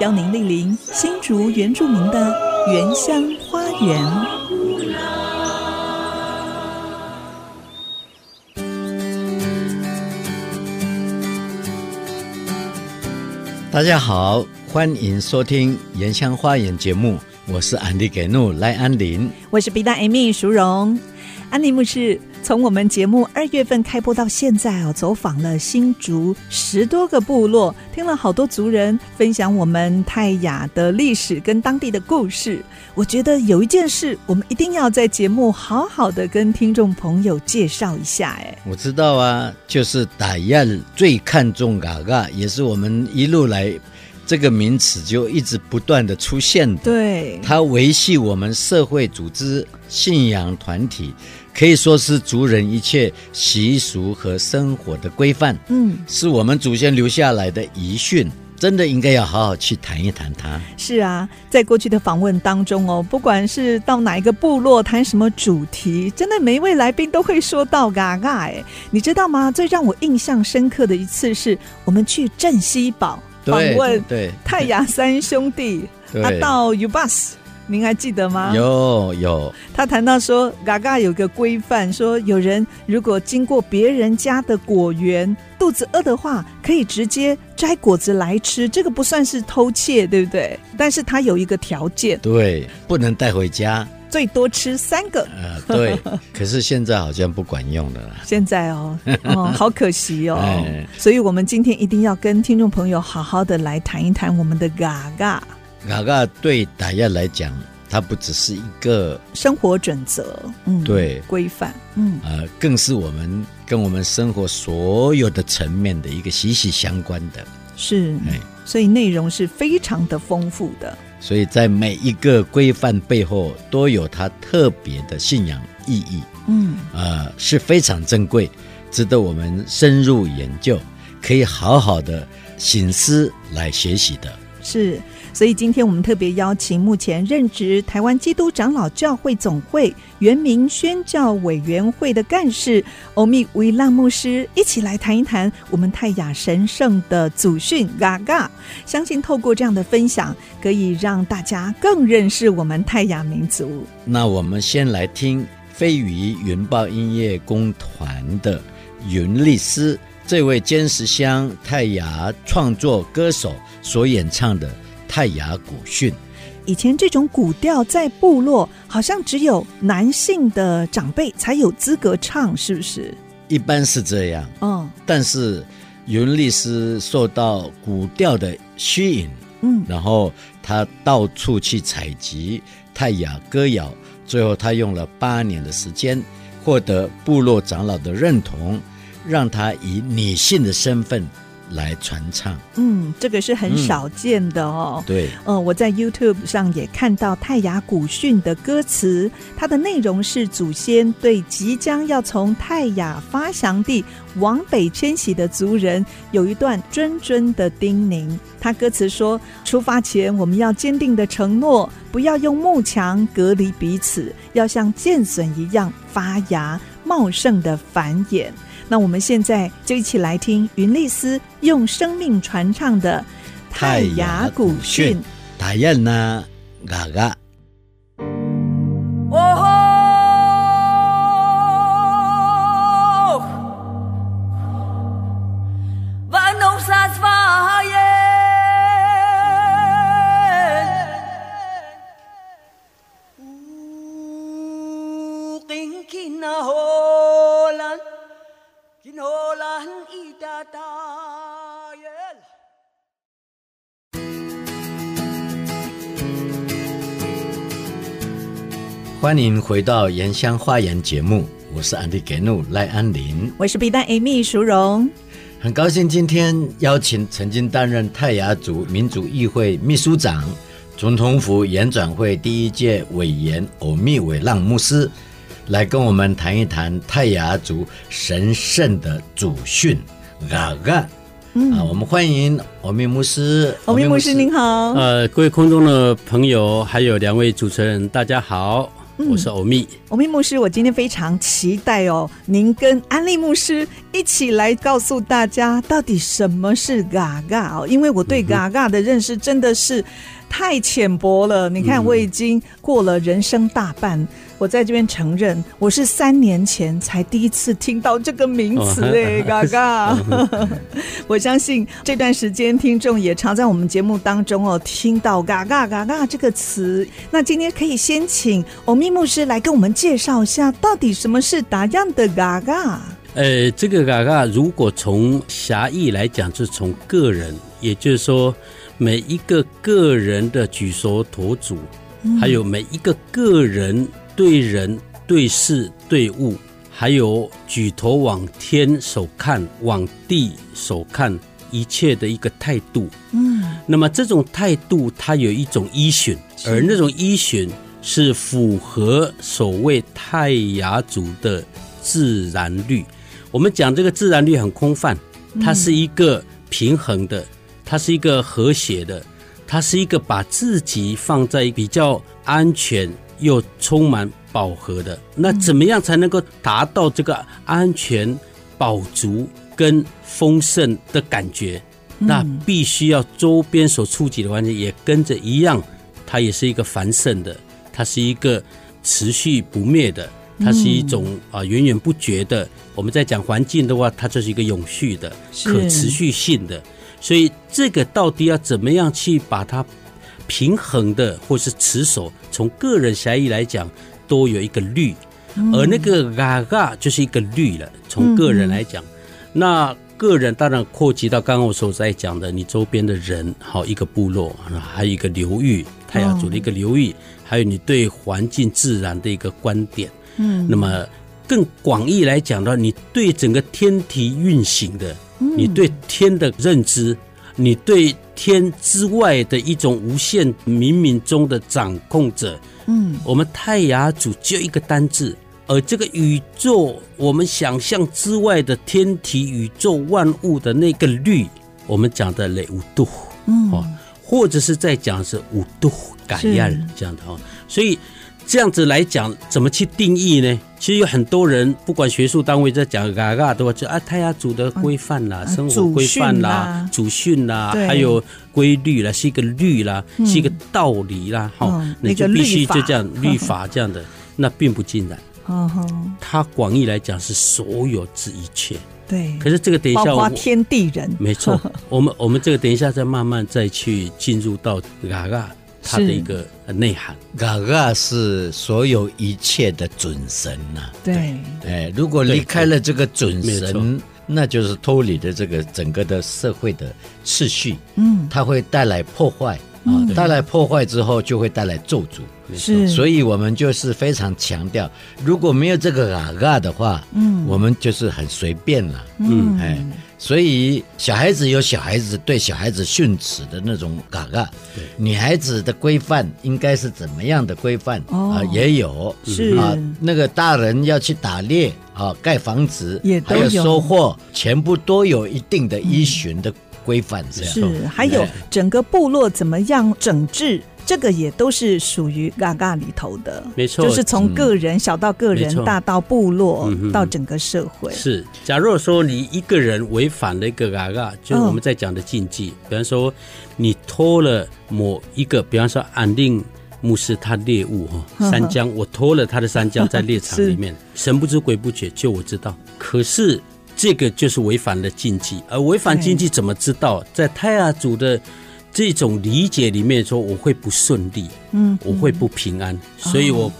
邀您莅临新竹原住民的原乡花园。大家好，欢迎收听《原乡花园》节目，我是安迪给怒赖安林，我是 B 大 Amy 淑荣，安妮牧师。从我们节目二月份开播到现在哦，走访了新竹十多个部落，听了好多族人分享我们泰雅的历史跟当地的故事。我觉得有一件事，我们一定要在节目好好的跟听众朋友介绍一下。哎，我知道啊，就是泰雅最看重嘎嘎，也是我们一路来这个名词就一直不断的出现的。对，它维系我们社会组织、信仰团体。可以说是族人一切习俗和生活的规范，嗯，是我们祖先留下来的遗训，真的应该要好好去谈一谈它。是啊，在过去的访问当中哦，不管是到哪一个部落谈什么主题，真的每一位来宾都会说到嘎嘎哎，你知道吗？最让我印象深刻的一次是我们去镇西堡访问对泰雅三兄弟阿道 Ubus，。您还记得吗？有有，他谈到说，嘎嘎有个规范，说有人如果经过别人家的果园，肚子饿的话，可以直接摘果子来吃，这个不算是偷窃，对不对？但是他有一个条件，对，不能带回家，最多吃三个。呃，对。可是现在好像不管用了啦。现在哦，哦，好可惜哦。哎、所以我们今天一定要跟听众朋友好好的来谈一谈我们的嘎嘎。嘎嘎对泰雅来讲，它不只是一个生活准则，嗯，对，规范，嗯，呃，更是我们跟我们生活所有的层面的一个息息相关的。是，哎，所以内容是非常的丰富的。所以在每一个规范背后，都有它特别的信仰意义，嗯，呃，是非常珍贵，值得我们深入研究，可以好好的醒思来学习的。是。所以今天我们特别邀请目前任职台湾基督长老教会总会原名宣教委员会的干事欧米维浪牧师，一起来谈一谈我们泰雅神圣的祖训嘎嘎。相信透过这样的分享，可以让大家更认识我们泰雅民族。那我们先来听飞鱼云豹音乐工团的云丽丝这位坚石乡泰雅创作歌手所演唱的。泰雅古训，以前这种古调在部落好像只有男性的长辈才有资格唱，是不是？一般是这样。嗯，但是云丽丝受到古调的吸引，嗯，然后他到处去采集泰雅歌谣，最后他用了八年的时间，获得部落长老的认同，让他以女性的身份。来传唱，嗯，这个是很少见的哦。嗯、对，嗯、呃，我在 YouTube 上也看到泰雅古训的歌词，它的内容是祖先对即将要从泰雅发祥地往北迁徙的族人有一段谆谆的叮咛。他歌词说：出发前我们要坚定的承诺，不要用木墙隔离彼此，要像剑笋一样发芽茂盛的繁衍。那我们现在就一起来听云丽丝用生命传唱的泰雅古训。大雁呢嘎嘎。欢迎回到《原乡花园》节目，我是安迪给怒赖安林，我是 B 站 Amy 淑荣，很高兴今天邀请曾经担任泰雅族民主议会秘书长、总统府演转会第一届委员欧密伟浪牧师来跟我们谈一谈泰雅族神圣的祖训嘎嘎。嗯、啊，我们欢迎欧密牧师。欧密牧师您好。呃，各位空中的朋友，还有两位主持人，大家好。我是欧密，欧密牧师，我今天非常期待哦，您跟安利牧师一起来告诉大家到底什么是嘎嘎哦，因为我对嘎嘎的认识真的是太浅薄了。你看，我已经过了人生大半。我在这边承认，我是三年前才第一次听到这个名词哎，嘎嘎。我相信这段时间听众也常在我们节目当中哦听到嘎嘎嘎嘎这个词。那今天可以先请欧密牧师来跟我们介绍一下，到底什么是打样的嘎嘎？呃，这个嘎嘎如果从狭义来讲，就是从个人，也就是说每一个个人的举手投足，还有每一个个人。对人、对事、对物，还有举头往天手看、往地手看，一切的一个态度。嗯，那么这种态度，它有一种依循，而那种依循是符合所谓泰雅族的自然律。我们讲这个自然律很空泛，它是一个平衡的，它是一个和谐的，它是一个把自己放在比较安全。又充满饱和的，那怎么样才能够达到这个安全、饱足跟丰盛的感觉？那必须要周边所触及的环境也跟着一样，它也是一个繁盛的，它是一个持续不灭的，它是一种啊源源不绝的。我们在讲环境的话，它就是一个永续的、可持续性的。所以这个到底要怎么样去把它？平衡的，或是持守，从个人狭义来讲，都有一个律，而那个嘎嘎就是一个律了。从个人来讲，那个人当然扩及到刚刚我所在讲的，你周边的人，好一个部落，还有一个流域，泰雅族的一个流域，还有你对环境自然的一个观点。嗯，那么更广义来讲的话，你对整个天体运行的，你对天的认知。你对天之外的一种无限冥冥中的掌控者，嗯，我们泰雅族就一个单字，而这个宇宙，我们想象之外的天体、宇宙万物的那个律，我们讲的雷五度，嗯，哦或者是在讲是五度感应这样的哦，所以。这样子来讲，怎么去定义呢？其实有很多人，不管学术单位在讲嘎嘎，都就啊，泰雅族的规范啦，生活规范啦，祖训啦，还有规律啦，是一个律啦，是一个道理啦，哈，你就必须就这样律法这样的，那并不尽然。哦它广义来讲是所有之一切。对。可是这个等一下，包括天地人。没错，我们我们这个等一下再慢慢再去进入到嘎嘎。它的一个内涵，嘎嘎是所有一切的准神呐、啊。对，哎，如果离开了这个准神，那就是脱离的这个整个的社会的秩序。嗯，它会带来破坏。啊，带来破坏之后，就会带来咒诅。是，所以我们就是非常强调，如果没有这个嘎嘎的话，嗯，我们就是很随便了。嗯，哎，所以小孩子有小孩子对小孩子训斥的那种嘎嘎，女孩子的规范应该是怎么样的规范？啊？也有。是。啊，那个大人要去打猎啊，盖房子，也还有收获，全部都有一定的依循的。规范这样。是，还有整个部落怎么样整治，这个也都是属于嘎嘎里头的，没错，就是从个人小到个人，大到部落，到整个社会。是，假如说你一个人违反了一个嘎嘎，就是我们在讲的禁忌，比方说你偷了某一个，比方说安定牧师他猎物哈，三江，我偷了他的三江在猎场 里面，神不知鬼不觉，就我知道，可是。这个就是违反了禁忌，而违反禁忌怎么知道？在泰雅族的这种理解里面说，我会不顺利，嗯，我会不平安，所以我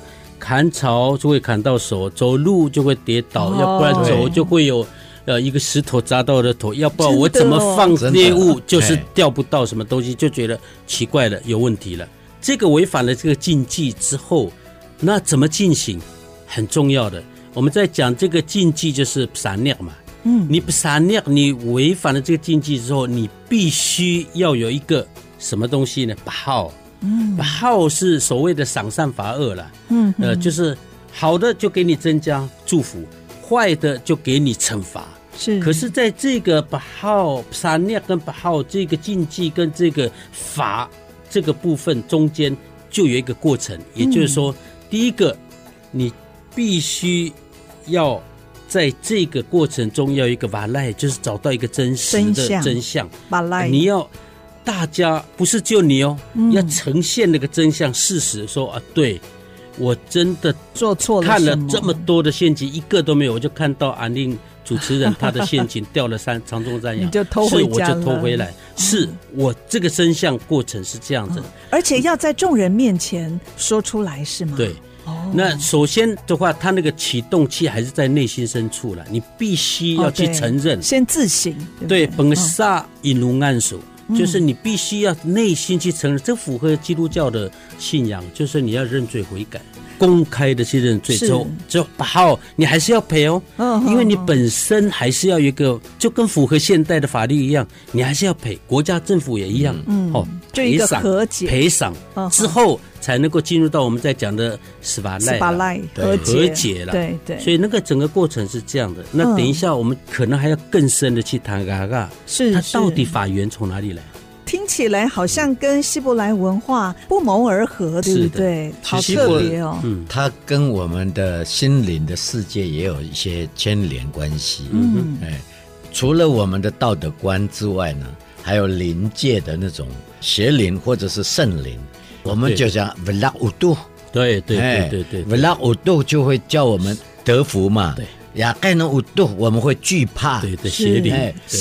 砍草就会砍到手，走路就会跌倒，要不然走就会有呃一个石头砸到我的头，要不然我怎么放猎物就是钓不到什么东西，就觉得奇怪了，有问题了。这个违反了这个禁忌之后，那怎么进行？很重要的，我们在讲这个禁忌就是闪念嘛。嗯，你不撒尿，你违反了这个禁忌之后，你必须要有一个什么东西呢？把号，嗯，把号是所谓的赏善罚恶了。嗯，呃，就是好的就给你增加祝福，坏的就给你惩罚。是，可是在这个把好杀孽跟把号这个禁忌跟这个法这个部分中间，就有一个过程，也就是说，嗯、第一个你必须要。在这个过程中，要一个瓦赖，就是找到一个真实的真相。瓦赖，你要大家不是就你哦，嗯、要呈现那个真相事实，说啊，对我真的做错了，看了这么多的陷阱，一个都没有，我就看到安令主持人他的陷阱 掉了三长中山羊，你就偷回家是我就偷回来，嗯、是我这个真相过程是这样子，嗯，而且要在众人面前说出来，是吗？对。那首先的话，他那个启动器还是在内心深处了，你必须要去承认，先自省。对，本萨引如暗手，就是你必须要内心去承认，这符合基督教的信仰，就是你要认罪悔改，公开的去认罪之后，就好，你还是要赔哦，因为你本身还是要一个，就跟符合现代的法律一样，你还是要赔，国家政府也一样，嗯，哦，赔偿和解，赔偿之后。才能够进入到我们在讲的斯巴赖和解了，对对，所以那个整个过程是这样的。那等一下我们可能还要更深的去谈嘎嘎，是它到底法源从哪里来？听起来好像跟希伯来文化不谋而合，对不对？好特别哦，嗯，它跟我们的心灵的世界也有一些牵连关系。嗯，哎，除了我们的道德观之外呢，还有灵界的那种邪灵或者是圣灵。我们就讲 vlog 五度，对对对对对，vlog 五度就会叫我们得福嘛。对，呀，盖能五度我们会惧怕，对对邪灵，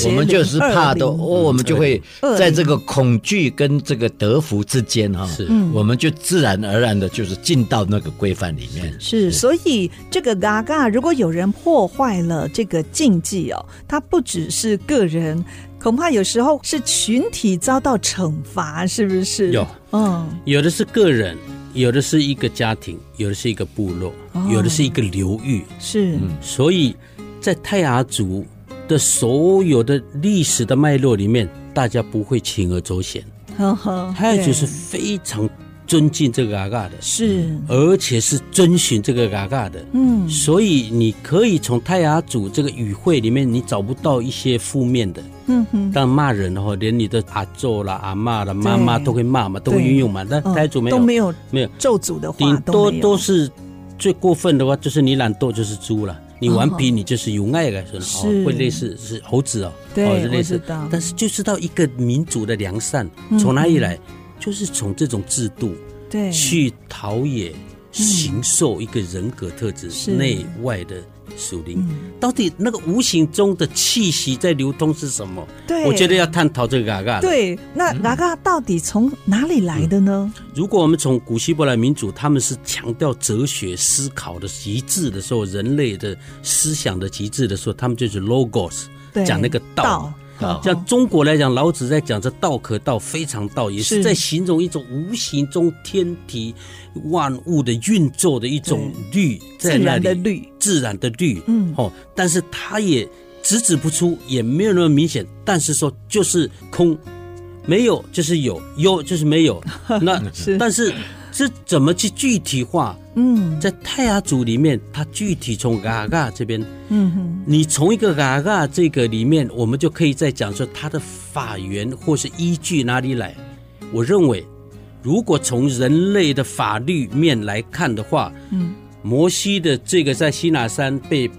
我们就是怕的哦，我们就会在这个恐惧跟这个德福之间哈，是，我们就自然而然的就是进到那个规范里面。是，所以这个嘎嘎，如果有人破坏了这个禁忌哦，他不只是个人。恐怕有时候是群体遭到惩罚，是不是？有，嗯，有的是个人，有的是一个家庭，有的是一个部落，哦、有的是一个流域。是，嗯，所以在泰雅族的所有的历史的脉络里面，大家不会铤而走险。呵呵，泰雅族是非常尊敬这个嘎嘎的，是，而且是遵循这个嘎嘎的。嗯，所以你可以从泰雅族这个语汇里面，你找不到一些负面的。嗯哼，但骂人的话，连你的阿祖啦、阿妈啦、妈妈都会骂嘛，都会运用嘛。但泰雅族没有，都没有没有。咒诅的话，顶多都是最过分的话，就是你懒惰就是猪了，你顽皮你就是有爱的，是会类似是猴子哦，对，类似。但是就知道一个民族的良善从哪里来，就是从这种制度对。去陶冶、形塑一个人格特质，内外的。属灵，到底那个无形中的气息在流通是什么？对，我觉得要探讨这个嘎嘎。对，那嘎嘎到底从哪里来的呢？嗯，如果我们从古希伯来民族，他们是强调哲学思考的极致的时候，人类的思想的极致的时候，他们就是 logos，讲那个道。像中国来讲，老子在讲这“道可道，非常道”，也是在形容一种无形中天体万物的运作的一种律，在那里，自然的律，自然的律。嗯，哦，但是它也直指不出，也没有那么明显。但是说就是空，没有就是有，有就是没有。那 是，但是。这怎么去具体化？嗯，在泰雅族里面，它具体从嘎嘎这边，嗯哼，你从一个嘎嘎这个里面，我们就可以再讲说它的法源或是依据哪里来。我认为，如果从人类的法律面来看的话，嗯，摩西的这个在西乃山被。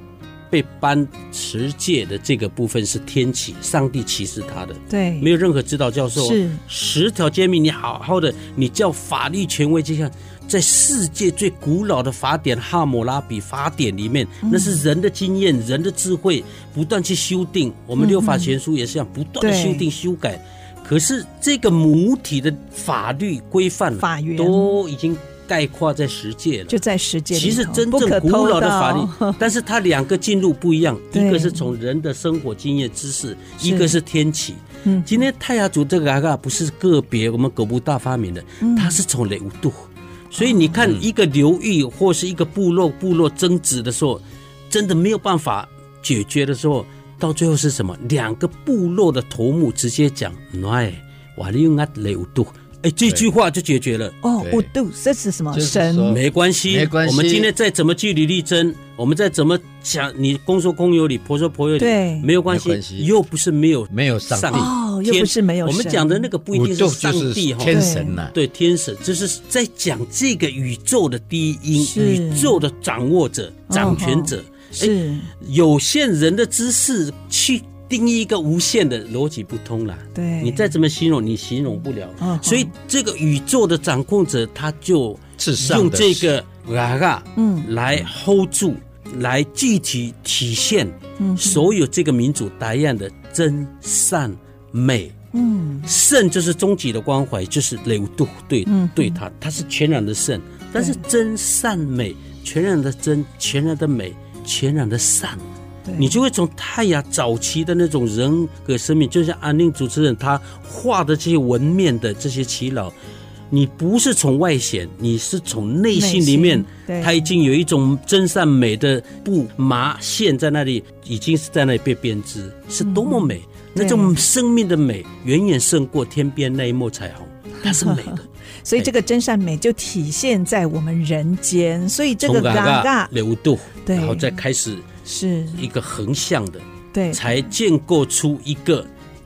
被颁持戒的这个部分是天启，上帝启示他的，对，没有任何指导教授。是十条诫命，你好好的，你叫法律权威，就像在世界最古老的法典《哈姆拉比法典》里面，嗯、那是人的经验、人的智慧不断去修订。我们六法全书也是这样，不断的修订、修改。可是这个母体的法律规范，法源都已经。概括在十诫了，就在十诫。其实真正古老的法律，但是它两个进入不一样，一个是从人的生活经验知识，一个是天启。嗯，今天泰雅族这个阿嘎不是个别我们狗不大发明的，它是从雷五度。所以你看一个流域或是一个部落部落争执的时候，真的没有办法解决的时候，到最后是什么？两个部落的头目直接讲：“哎，瓦利用阿雷乌杜。”哎，这句话就解决了。哦，我度这是什么？神没关系，没关系。我们今天再怎么据理力争，我们再怎么讲，你公说公有理，婆说婆有理，对，没有关系。又不是没有没有上帝。哦，又不是没有。我们讲的那个不一定是上帝哈，天神呐，对，天神，就是在讲这个宇宙的第一因，宇宙的掌握者、掌权者，是。有限人的知识去。定义一个无限的逻辑不通了，对，你再怎么形容，你形容不了。哦、所以这个宇宙的掌控者，他就用这个啊啊，嗯，来 hold 住，嗯、来具体体现嗯。所有这个民主答案的真善美。嗯，圣就是终极的关怀，就是雷武度对、嗯、对他，他是全然的圣，但是真善美，全然的真，全然的美，全然的善。你就会从泰雅早期的那种人格生命，就像安宁主持人他画的这些纹面的这些祈老，你不是从外显，你是从内心里面，他已经有一种真善美的布麻线在那里，已经是在那里被编织，是多么美！嗯、那种生命的美远远胜过天边那一抹彩虹，它是美的。所以这个真善美就体现在我们人间，所以这个尴尬流度，对，然后再开始。是一个横向的，对，才建构出一个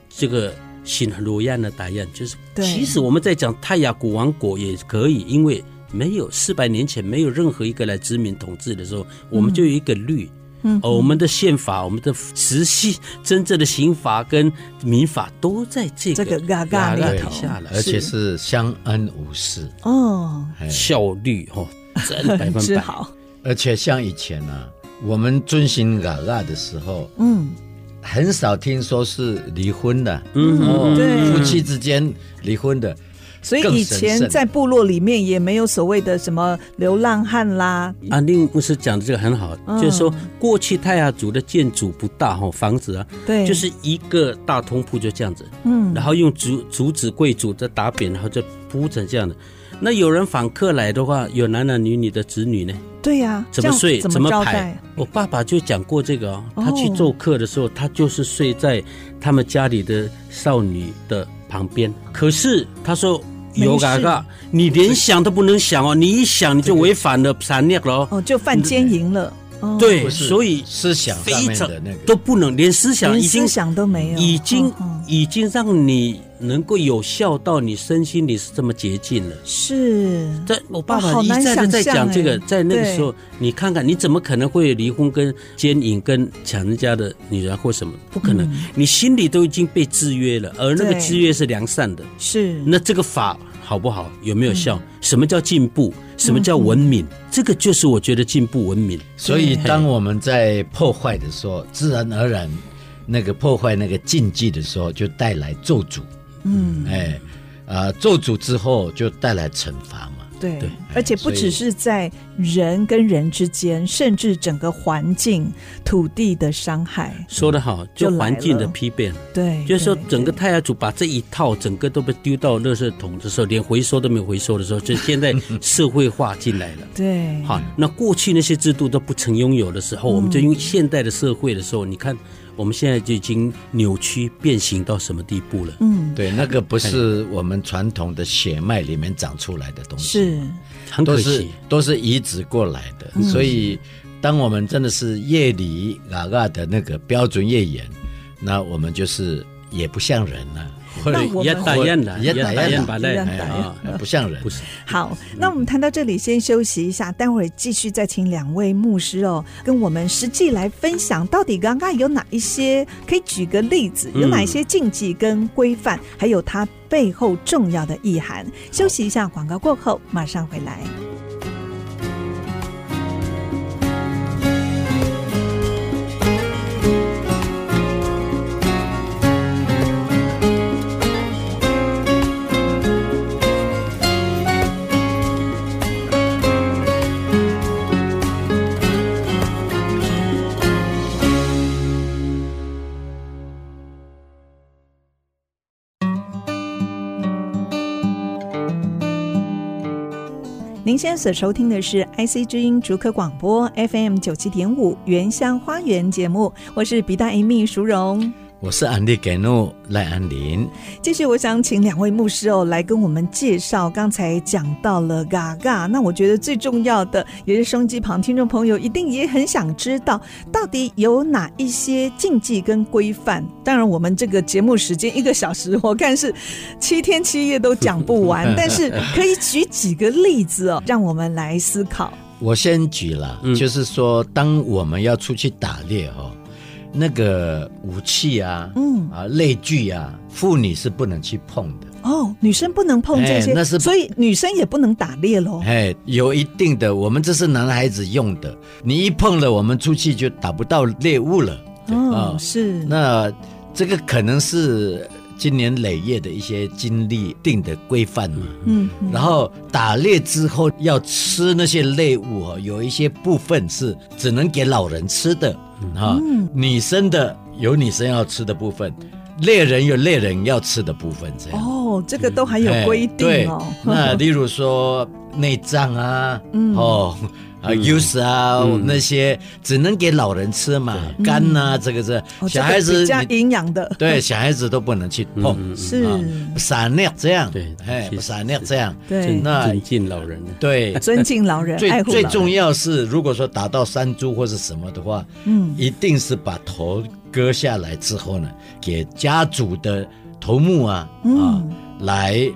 这个新罗亚的答案，就是其实我们在讲泰雅古王国也可以，因为没有四百年前没有任何一个来殖民统治的时候，我们就有一个律，嗯，我们的宪法、我们的实际真正的刑法跟民法都在这个这个嘎嘎里头。下来，而且是。相安无事。哦，效率哦，真百分百。好，而且像以前呢。我们遵循嘎嘎的时候，嗯，很少听说是离婚的，嗯，哦，对，夫妻之间离婚的，所以以前在部落里面也没有所谓的什么流浪汉啦。安定牧师讲的这个很好，就是说过去泰雅族的建筑不大哈，房子啊，对，就是一个大通铺就这样子，嗯，然后用竹竹子贵族的打扁，然后就铺成这样的。那有人访客来的话，有男男女女的子女呢？对呀、啊，怎么睡？怎么排？我爸爸就讲过这个哦。他去做客的时候，他就是睡在他们家里的少女的旁边。可是他说有嘎嘎，你连想都不能想哦，你一想你就违反了残念了哦，就犯奸淫了。对，所以思想非常都不能，连思想已经思想都没有，已经已经让你能够有效到你身心里是这么洁净了。是，在我爸爸一再的在讲这个，在那个时候，你看看你怎么可能会离婚、跟奸淫、跟抢人家的女人或什么？不可能，你心里都已经被制约了，而那个制约是良善的。是，那这个法。好不好？有没有效？什么叫进步？什么叫文明？这个就是我觉得进步文明。所以，当我们在破坏的时候，自然而然，那个破坏那个禁忌的时候，就带来咒诅。嗯，哎，啊，咒诅之后就带来惩罚嘛。对，而且不只是在人跟人之间，甚至整个环境、土地的伤害。说得好，就环境的批变。对，就是说整个太阳族把这一套整个都被丢到垃圾桶的时候，连回收都没有回收的时候，就现在社会化进来了。对，好，那过去那些制度都不曾拥有的时候，我们就用现代的社会的时候，你看。我们现在就已经扭曲变形到什么地步了？嗯，对，那个不是我们传统的血脉里面长出来的东西，是，很可惜，都是都是移植过来的。嗯、所以，当我们真的是夜里嘎嘎的那个标准越严，那我们就是也不像人了。不像人。不是。好，那我们谈到这里，先休息一下，待会儿继续再请两位牧师哦，跟我们实际来分享，到底刚刚有哪一些可以举个例子，有哪一些禁忌跟规范，还有它背后重要的意涵。休息一下，广告过后马上回来。您现在所收听的是 IC 之音竹科广播 FM 九七点五原乡花园节目，我是比大 Amy 淑荣，我是安利给诺赖安林。继续，我想请两位牧师哦来跟我们介绍。刚才讲到了嘎嘎，那我觉得最重要的也是收音机旁听众朋友一定也很想知道，到底有哪一些禁忌跟规范。当然，我们这个节目时间一个小时，我看是七天七夜都讲不完，但是可以举几个例子哦，让我们来思考。我先举了，嗯、就是说，当我们要出去打猎哦。那个武器啊，嗯啊，类具啊，妇女是不能去碰的哦。女生不能碰这些，那是所以女生也不能打猎喽。哎，有一定的，我们这是男孩子用的，你一碰了，我们出去就打不到猎物了。哦，是。那这个可能是今年累月的一些经历定的规范嘛。嗯。然后打猎之后要吃那些猎物哦，有一些部分是只能给老人吃的。啊，嗯、女生的有女生要吃的部分，猎人有猎人要吃的部分，这样。哦，这个都还有规定哦。对，那例如说内脏啊，嗯、哦。啊，，use 啊，那些只能给老人吃嘛，肝呐，这个是小孩子加营养的，对，小孩子都不能去碰，是。撒尿这样，对，哎，撒尿这样，对，那尊敬老人，对，尊敬老人，最最重要是，如果说打到山猪或是什么的话，嗯，一定是把头割下来之后呢，给家族的头目啊啊来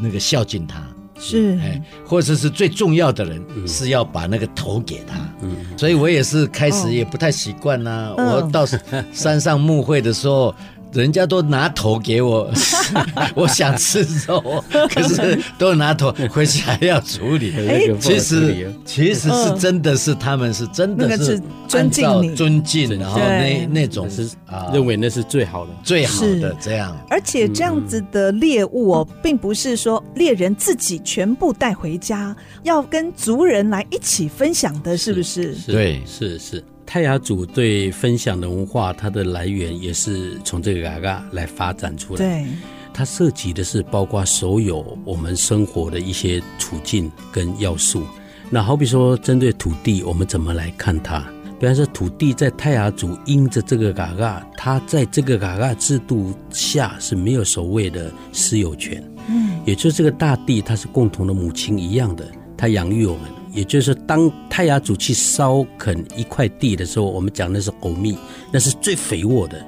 那个孝敬他。是，哎，或者是最重要的人，是要把那个头给他。嗯，所以我也是开始也不太习惯呐。我到山上牧会的时候。人家都拿头给我，我想吃肉，可是都拿头回去还要处理。其实其实是真的是他们是真的是尊敬你，尊敬，然后那那种是啊，认为那是最好的最好的这样。而且这样子的猎物哦，并不是说猎人自己全部带回家，要跟族人来一起分享的，是不是？对，是是。泰雅族对分享的文化，它的来源也是从这个嘎嘎来发展出来。对，它涉及的是包括所有我们生活的一些处境跟要素。那好比说，针对土地，我们怎么来看它？比方说，土地在泰雅族因着这个嘎嘎，它在这个嘎嘎制度下是没有所谓的私有权。嗯，也就是这个大地，它是共同的母亲一样的，它养育我们。也就是当泰雅族去烧垦一块地的时候，我们讲的是狗蜜，那是最肥沃的。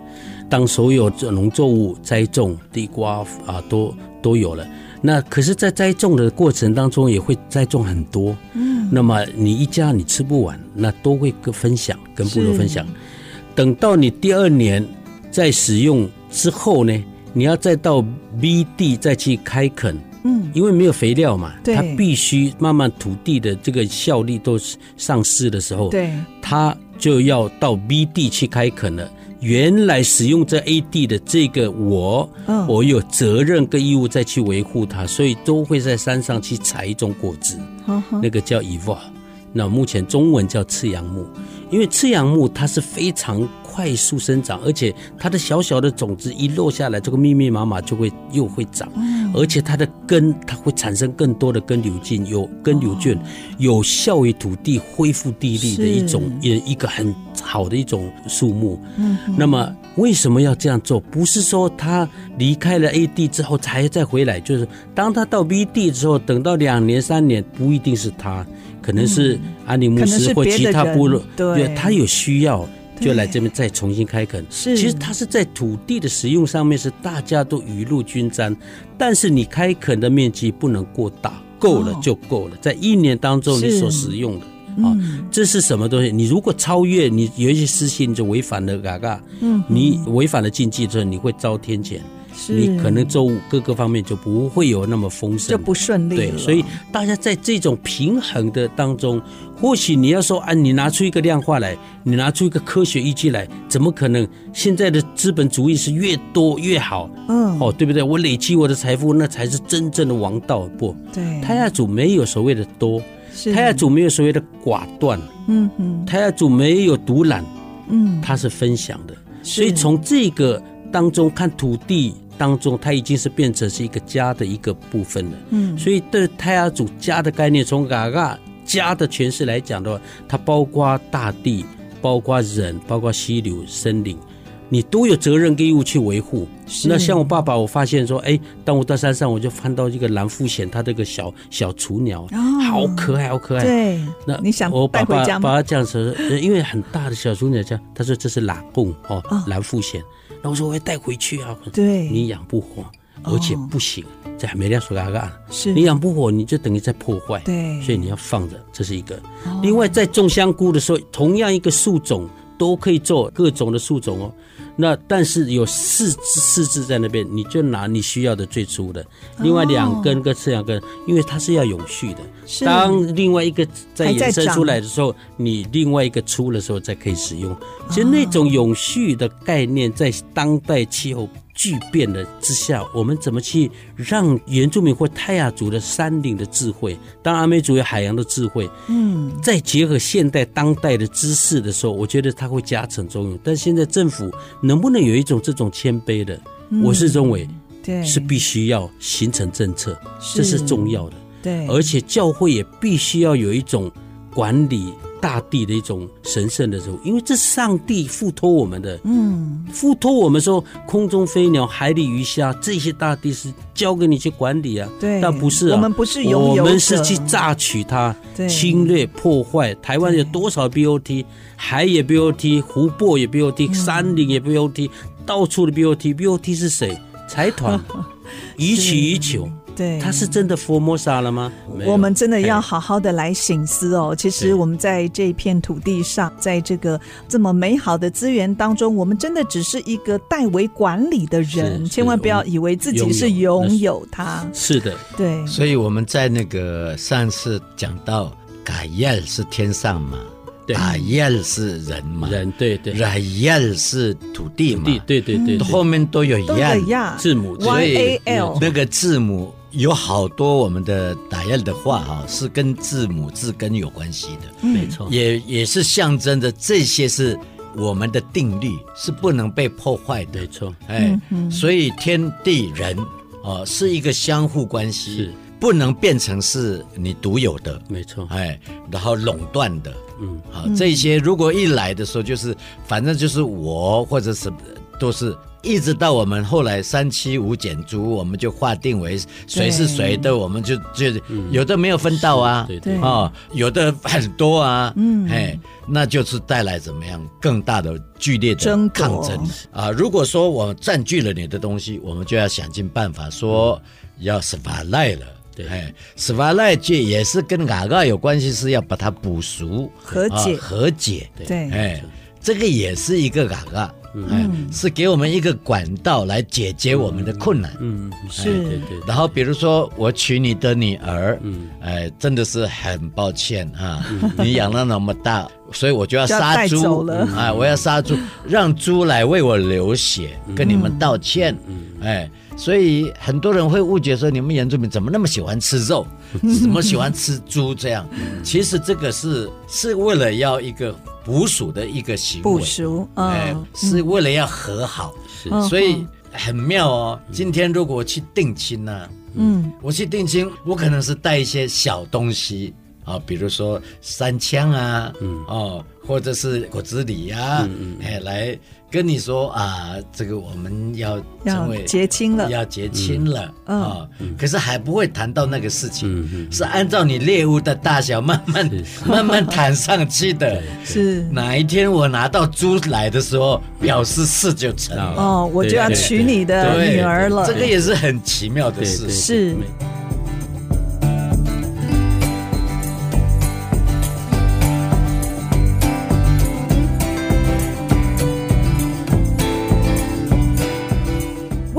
当所有这农作物栽种，地瓜啊都都有了，那可是，在栽种的过程当中，也会栽种很多。嗯，那么你一家你吃不完，那都会跟分享，跟部落分享。等到你第二年再使用之后呢，你要再到 B 地再去开垦。嗯，因为没有肥料嘛，对。它必须慢慢土地的这个效力都丧失的时候，对，它就要到 B 地去开垦了。原来使用这 A 地的这个我，嗯、我有责任跟义务再去维护它，所以都会在山上去采一种果子，那个叫 e v a 那目前中文叫赤杨木，因为赤杨木它是非常。快速生长，而且它的小小的种子一落下来，这个密密麻麻就会又会长，嗯、而且它的根它会产生更多的根瘤菌，有根瘤菌，哦、有效于土地恢复地力的一种，也一个很好的一种树木。嗯，那么为什么要这样做？不是说它离开了 A 地之后才再回来，就是当它到 B 地之后，等到两年三年，不一定是它，可能是安尼牧师或其他部落，对，他有需要。就来这边再重新开垦，是，其实它是在土地的使用上面是大家都雨露均沾，但是你开垦的面积不能过大，够了就够了，在一年当中你所使用的。啊，这是什么东西？你如果超越，你有一些私心就违反了嘎嘎，嗯，你违反了禁忌之后，你会遭天谴。是你可能作物各个方面就不会有那么丰盛，就不顺利。对，所以大家在这种平衡的当中，或许你要说啊，你拿出一个量化来，你拿出一个科学依据来，怎么可能？现在的资本主义是越多越好，嗯，哦，对不对？我累积我的财富，那才是真正的王道。不，对，泰雅族没有所谓的多，泰雅族没有所谓的寡断，嗯嗯，泰雅族没有独揽，嗯，它是分享的。所以从这个当中看土地。当中，它已经是变成是一个家的一个部分了。嗯，所以对泰雅族家的概念，从嘎嘎家的诠释来讲的话，它包括大地，包括人，包括溪流、森林。你都有责任跟义务去维护。那像我爸爸，我发现说，哎，当我到山上，我就看到一个蓝腹鹇，它这个小小雏鸟，哦，好可爱，好可爱。对，那你想我爸爸？把它这样子，因为很大的小雏鸟这样，他说这是喇贡哦，蓝腹鷴。那我说我要带回去啊。对，你养不活，而且不行，这还没亮说嘎嘎。是你养不活，你就等于在破坏。对，所以你要放着，这是一个。另外，在种香菇的时候，同样一个树种都可以做各种的树种哦。那但是有四只四只在那边，你就拿你需要的最粗的，另外两根跟这两根，因为它是要永续的。当另外一个在延伸出来的时候，你另外一个粗的时候再可以使用。其实那种永续的概念，在当代气候巨变的之下，我们怎么去让原住民或泰雅族的山林的智慧，当阿美族有海洋的智慧，嗯，再结合现代当代的知识的时候，我觉得它会加成作用。但现在政府能不能有一种这种谦卑的？我是认为，对，是必须要形成政策，这是重要的。对，而且教会也必须要有一种管理大地的一种神圣的时候，因为这是上帝付托我们的，嗯，付托我们说空中飞鸟、海里鱼虾这些大地是交给你去管理啊，对，但不是啊，我们不是拥有，我们是去榨取它、侵略、破坏。台湾有多少 BOT，海也 BOT，湖泊也 BOT，山林也 BOT，到处的 BOT，BOT 是谁？财团，予取予求。对，他是真的佛摩萨了吗？我们真的要好好的来醒思哦。其实我们在这片土地上，在这个这么美好的资源当中，我们真的只是一个代为管理的人，千万不要以为自己是拥有它。是的，对。所以我们在那个上次讲到，嘎耶是天上嘛，嘎耶是人嘛，人对对，嘎耶是土地嘛，对对对，后面都有亚字母，所以那个字母。有好多我们的打印的话哈，是跟字母字根有关系的，没错，也也是象征着这些是我们的定律，是不能被破坏的，没错，哎，所以天地人哦是一个相互关系，是。不能变成是你独有的，没错，哎，然后垄断的，嗯，好，这些如果一来的时候就是反正就是我或者是都是。一直到我们后来三七五减租，我们就划定为谁是谁的，我们就就有的没有分到啊，对对啊，有的很多啊，嗯，哎，那就是带来怎么样更大的剧烈的抗争。啊！如果说我占据了你的东西，我们就要想尽办法说要斯法赖了，对，哎，斯法赖这也是跟嘎嘎有关系，是要把它补赎和解。和解，对，哎，这个也是一个嘎嘎。嗯，是给我们一个管道来解决我们的困难。嗯，是对对。然后比如说我娶你的女儿，嗯，哎，真的是很抱歉啊，你养了那么大，所以我就要杀猪了。哎，我要杀猪，让猪来为我流血，跟你们道歉。嗯，哎，所以很多人会误解说，你们原住民怎么那么喜欢吃肉，怎么喜欢吃猪这样？其实这个是是为了要一个。捕鼠的一个行为，捕鼠，哎，是为了要和好，是，所以很妙哦。今天如果我去定亲呢，嗯，我去定亲，我可能是带一些小东西啊，比如说三枪啊，嗯，哦，或者是果子狸啊，哎，来。跟你说啊，这个我们要成为结亲了，要结亲了啊！可是还不会谈到那个事情，是按照你猎物的大小慢慢慢慢谈上去的。是哪一天我拿到猪来的时候，表示事就成了。哦，我就要娶你的女儿了。这个也是很奇妙的事。是。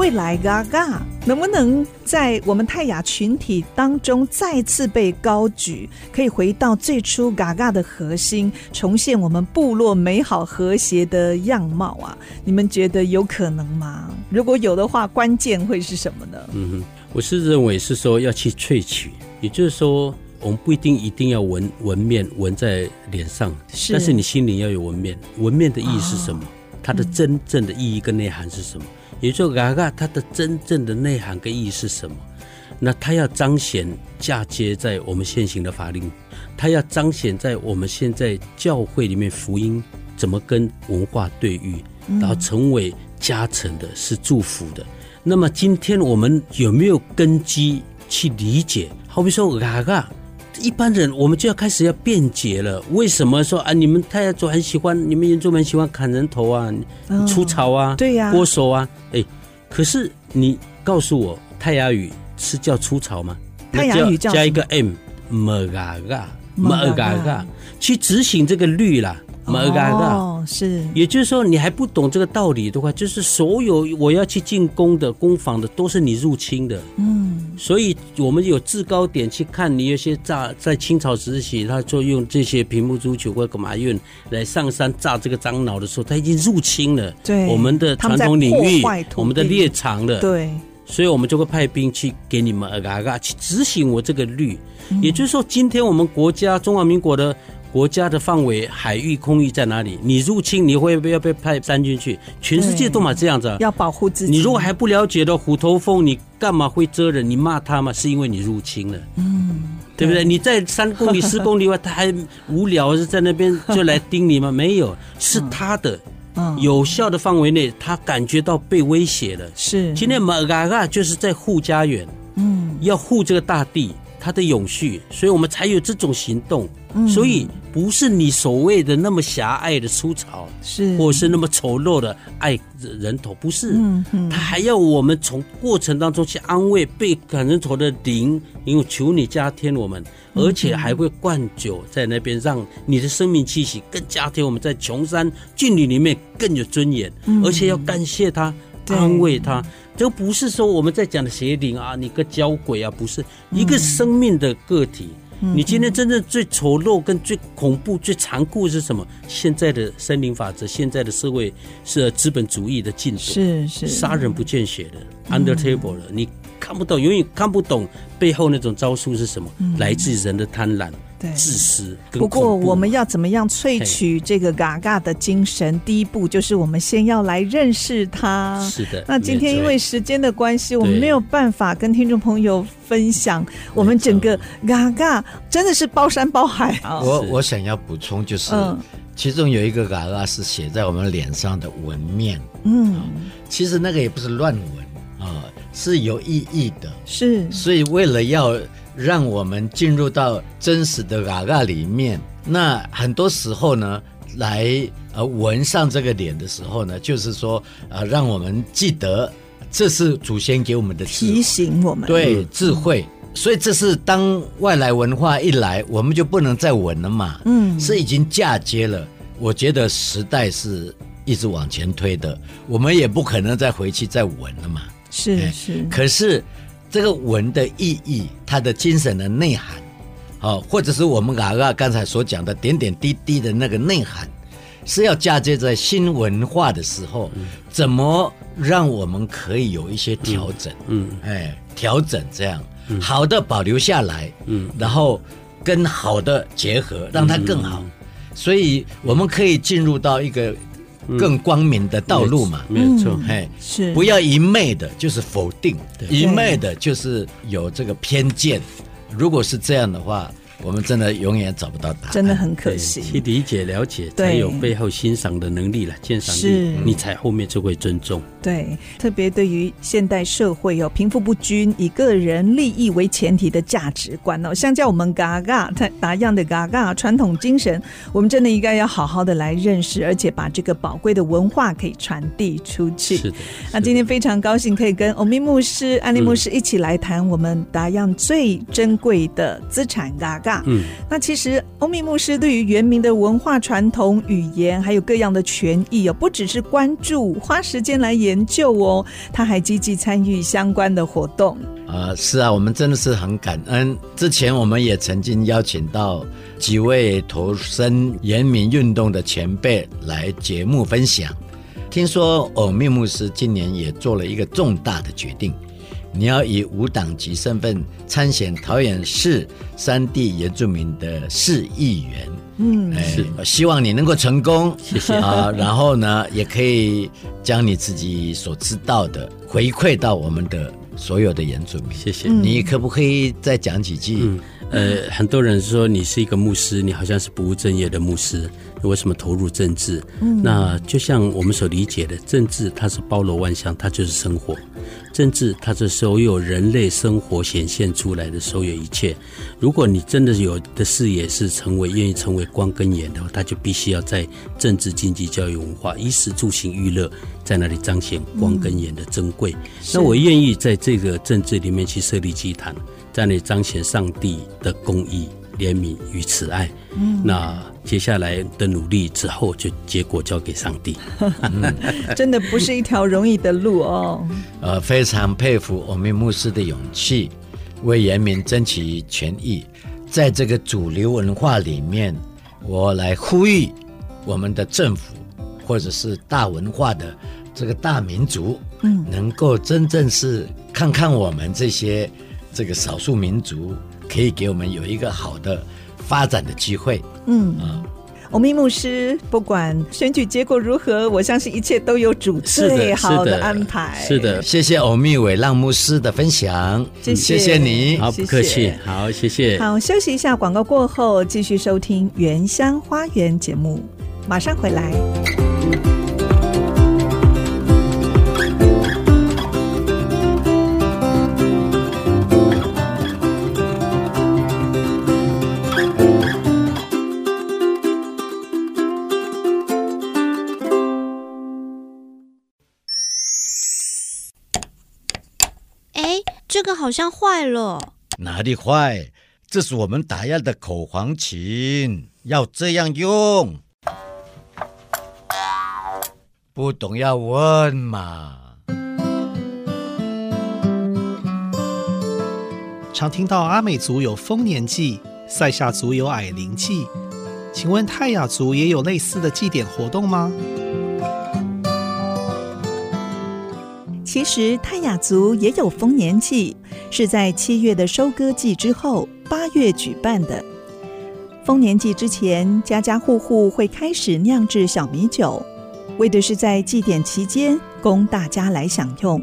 未来嘎嘎能不能在我们泰雅群体当中再次被高举？可以回到最初嘎嘎的核心，重现我们部落美好和谐的样貌啊！你们觉得有可能吗？如果有的话，关键会是什么呢？嗯哼，我是认为是说要去萃取，也就是说，我们不一定一定要纹纹面纹在脸上，是，但是你心里要有纹面。纹面的意义是什么？哦、它的真正的意义跟内涵是什么？也就嘎嘎它的真正的内涵跟意义是什么？那它要彰显嫁接在我们现行的法令，它要彰显在我们现在教会里面福音怎么跟文化对遇，然后成为加成的，是祝福的。那么今天我们有没有根基去理解？好比说嘎嘎，一般人我们就要开始要辩解了。为什么说啊？你们泰雅族很喜欢，你们原住民喜欢砍人头啊，除草啊，对呀，割手啊。哎，可是你告诉我，泰雅语是叫除草吗？泰雅语叫加一个 m，么嘎嘎，么嘎嘎，去执行这个律啦。哦，是，也就是说，你还不懂这个道理的话，就是所有我要去进攻的攻防的，都是你入侵的。嗯，所以我们有制高点去看，你有些炸在清朝时期，他就用这些平木足球或干嘛用来上山炸这个樟脑的时候，他已经入侵了对我们的传统领域，我们的猎场了。对，所以我们就会派兵去给你们啊啊去执行我这个律。也就是说，今天我们国家中华民国的。国家的范围，海域、空域在哪里？你入侵，你会不会被派三军去？全世界都嘛这样子，要保护自己。你如果还不了解的虎头蜂，你干嘛会蛰人？你骂他嘛，是因为你入侵了，嗯，对不对？你在三公里、四公里外，他还无聊是在那边就来盯你吗？没有，是他的有效的范围内，他感觉到被威胁了。是，今天马嘎嘎就是在护家园，嗯，要护这个大地。它的永续，所以我们才有这种行动。嗯、所以不是你所谓的那么狭隘的粗糙，是，或是那么丑陋的爱人头，不是。嗯嗯、他还要我们从过程当中去安慰被砍人头的灵，因为求你加添我们，而且还会灌酒在那边，让你的生命气息更加添我们在穷山峻岭里面更有尊严，嗯、而且要感谢他，安慰他。这不是说我们在讲的邪灵啊，你个交鬼啊，不是一个生命的个体。嗯、你今天真正最丑陋、跟最恐怖、最残酷是什么？现在的森林法则，现在的社会是资本主义的进度，是是杀人不见血的、嗯、under table 了，你看不懂，永远看不懂背后那种招数是什么，嗯、来自人的贪婪。自私。不过我们要怎么样萃取这个嘎嘎的精神？第一步就是我们先要来认识它。是的。那今天因为时间的关系，我们没有办法跟听众朋友分享我们整个嘎嘎真的是包山包海。我我想要补充就是，嗯、其中有一个嘎嘎是写在我们脸上的纹面。嗯，其实那个也不是乱纹啊，是有意义的。是。所以为了要。让我们进入到真实的嘎嘎里面。那很多时候呢，来呃纹上这个脸的时候呢，就是说呃，让我们记得这是祖先给我们的提醒，我们对智慧。所以这是当外来文化一来，我们就不能再纹了嘛。嗯，是已经嫁接了。我觉得时代是一直往前推的，我们也不可能再回去再纹了嘛。是是，可是。这个文的意义，它的精神的内涵，好，或者是我们嘎嘎刚才所讲的点点滴滴的那个内涵，是要嫁接在新文化的时候，怎么让我们可以有一些调整？嗯，哎，调整这样，好的保留下来，嗯，然后跟好的结合，让它更好，所以我们可以进入到一个。更光明的道路嘛，没有错，嗯、嘿，是。不要一昧的，就是否定；对。一昧的，就是有这个偏见。如果是这样的话。我们真的永远找不到答案，真的很可惜。去理解、了解，才有背后欣赏的能力了，鉴赏力，是你才后面就会尊重。对，特别对于现代社会有贫富不均、以个人利益为前提的价值观哦，相较我们嘎嘎达样的嘎嘎传统精神，我们真的应该要好好的来认识，而且把这个宝贵的文化可以传递出去。是的。那今天非常高兴可以跟欧米牧师、安利牧师一起来谈我们达样最珍贵的资产嘎嘎。嗯，那其实欧米牧师对于原民的文化传统、语言，还有各样的权益哦，不只是关注、花时间来研究哦，他还积极参与相关的活动。啊、呃，是啊，我们真的是很感恩。之前我们也曾经邀请到几位投身原民运动的前辈来节目分享。听说欧密牧师今年也做了一个重大的决定。你要以无党籍身份参选桃园市三地原住民的市议员，嗯，是希望你能够成功，谢谢啊。然后呢，也可以将你自己所知道的回馈到我们的所有的原住民，谢谢。你可不可以再讲几句？呃，很多人说你是一个牧师，你好像是不务正业的牧师。为什么投入政治？嗯，那就像我们所理解的，政治它是包罗万象，它就是生活。政治它是所有人类生活显现出来的所有一切。如果你真的有的视野是成为愿意成为光跟眼的话，它就必须要在政治、经济、教育、文化、衣食住行、娱乐，在那里彰显光跟眼的珍贵。嗯、那我愿意在这个政治里面去设立祭坛，在那里彰显上帝的公义。怜悯与慈爱，嗯，那接下来的努力之后，就结果交给上帝。嗯、真的不是一条容易的路哦。呃，非常佩服我们牧师的勇气，为人民争取权益。在这个主流文化里面，我来呼吁我们的政府，或者是大文化的这个大民族，嗯，能够真正是看看我们这些这个少数民族。可以给我们有一个好的发展的机会。嗯啊，欧密牧师，不管选举结果如何，我相信一切都有主最好的安排。是的，谢谢欧密伟浪牧师的分享，谢谢，谢谢你，好，不客气，好，谢谢。好，休息一下，广告过后继续收听《原乡花园》节目，马上回来。好像坏了，哪里坏？这是我们打样的口簧琴，要这样用。不懂要问嘛。常听到阿美族有丰年祭，赛夏族有矮灵祭，请问泰雅族也有类似的祭典活动吗？其实泰雅族也有丰年祭，是在七月的收割季之后，八月举办的。丰年祭之前，家家户户会开始酿制小米酒，为的是在祭典期间供大家来享用。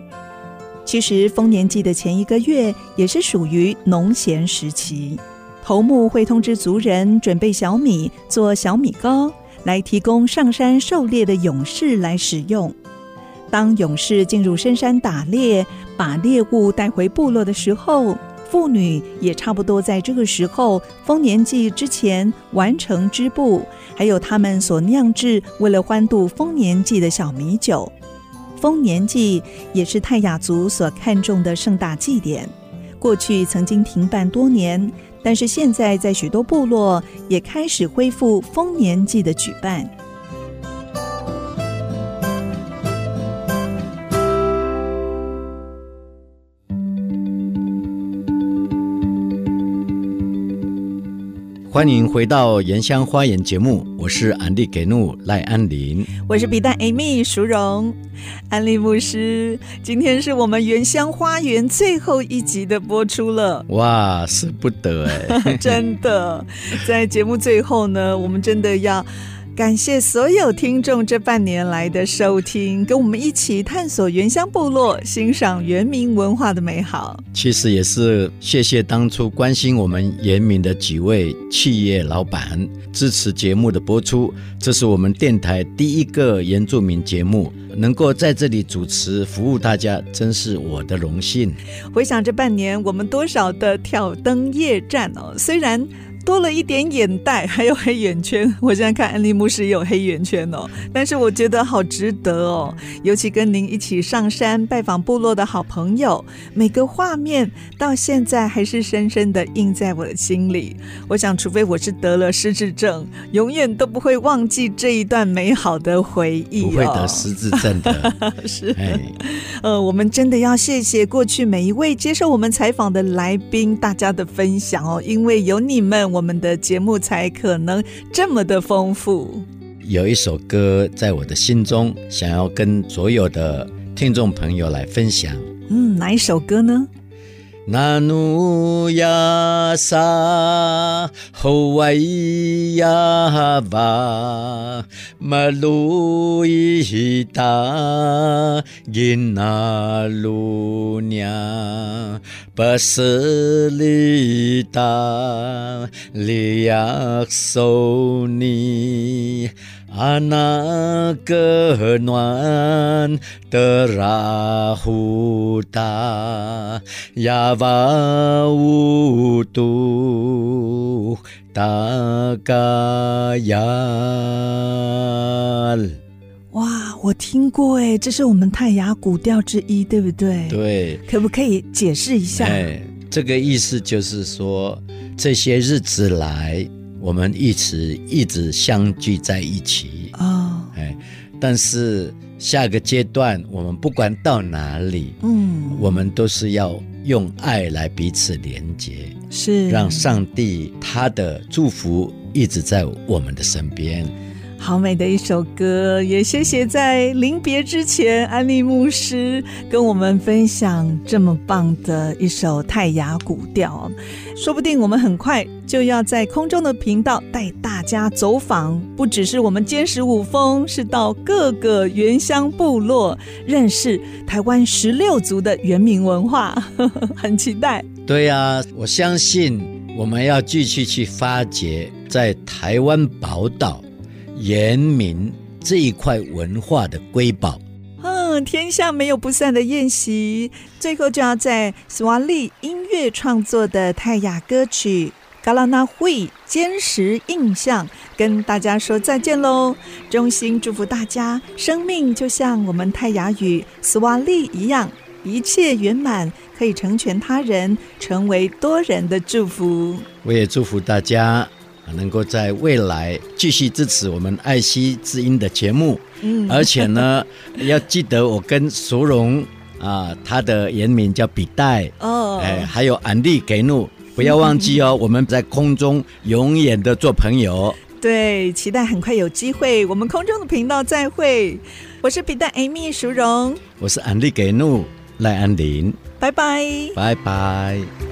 其实丰年祭的前一个月也是属于农闲时期，头目会通知族人准备小米做小米糕，来提供上山狩猎的勇士来使用。当勇士进入深山打猎，把猎物带回部落的时候，妇女也差不多在这个时候，丰年祭之前完成织布，还有他们所酿制为了欢度丰年祭的小米酒。丰年祭也是泰雅族所看重的盛大祭典，过去曾经停办多年，但是现在在许多部落也开始恢复丰年祭的举办。欢迎回到《原乡花园》节目，我是安利给怒赖安林，我是比蛋 Amy 淑荣，安利牧师。今天是我们《原乡花园》最后一集的播出了，哇，舍不得哎，真的，在节目最后呢，我们真的要。感谢所有听众这半年来的收听，跟我们一起探索原乡部落，欣赏原民文化的美好。其实也是谢谢当初关心我们原民的几位企业老板支持节目的播出。这是我们电台第一个原住民节目，能够在这里主持服务大家，真是我的荣幸。回想这半年，我们多少的挑灯夜战哦，虽然。多了一点眼袋，还有黑眼圈。我现在看安利牧师也有黑眼圈哦，但是我觉得好值得哦。尤其跟您一起上山拜访部落的好朋友，每个画面到现在还是深深的印在我的心里。我想，除非我是得了失智症，永远都不会忘记这一段美好的回忆哦。不会得失智症的，是。呃，我们真的要谢谢过去每一位接受我们采访的来宾，大家的分享哦，因为有你们。我们的节目才可能这么的丰富。有一首歌在我的心中，想要跟所有的听众朋友来分享。嗯，哪一首歌呢？那努亚萨后外亚巴马路伊达因那路娘巴斯里达里亚索尼。Anak kenuan terahuta ya wautu takayal。哇，我听过哎，这是我们泰雅古调之一，对不对？对，可不可以解释一下？哎，这个意思就是说，这些日子来。我们一直一直相聚在一起。啊，哎，但是下个阶段，我们不管到哪里，嗯，我们都是要用爱来彼此连接，是。让上帝他的祝福一直在我们的身边。好美的一首歌，也谢谢在临别之前，安利牧师跟我们分享这么棒的一首泰雅古调。说不定我们很快就要在空中的频道带大家走访，不只是我们尖石五峰，是到各个原乡部落，认识台湾十六族的原民文化，很期待。对呀，我相信我们要继续去发掘在台湾宝岛。原民这一块文化的瑰宝，嗯，天下没有不散的宴席。最后就要在斯瓦利音乐创作的泰雅歌曲《嘎拉那会坚实印象》跟大家说再见喽！衷心祝福大家，生命就像我们泰雅语斯瓦利一样，一切圆满，可以成全他人，成为多人的祝福。我也祝福大家。能够在未来继续支持我们爱惜之音的节目，嗯，而且呢，要记得我跟淑荣啊，他的原名叫比代哦，哎，还有安利给怒，不要忘记哦，嗯，我们在空中永远的做朋友。对，期待很快有机会，我们空中的频道再会。我是比代 Amy 淑荣，我是安利给怒赖安林，拜拜，拜拜。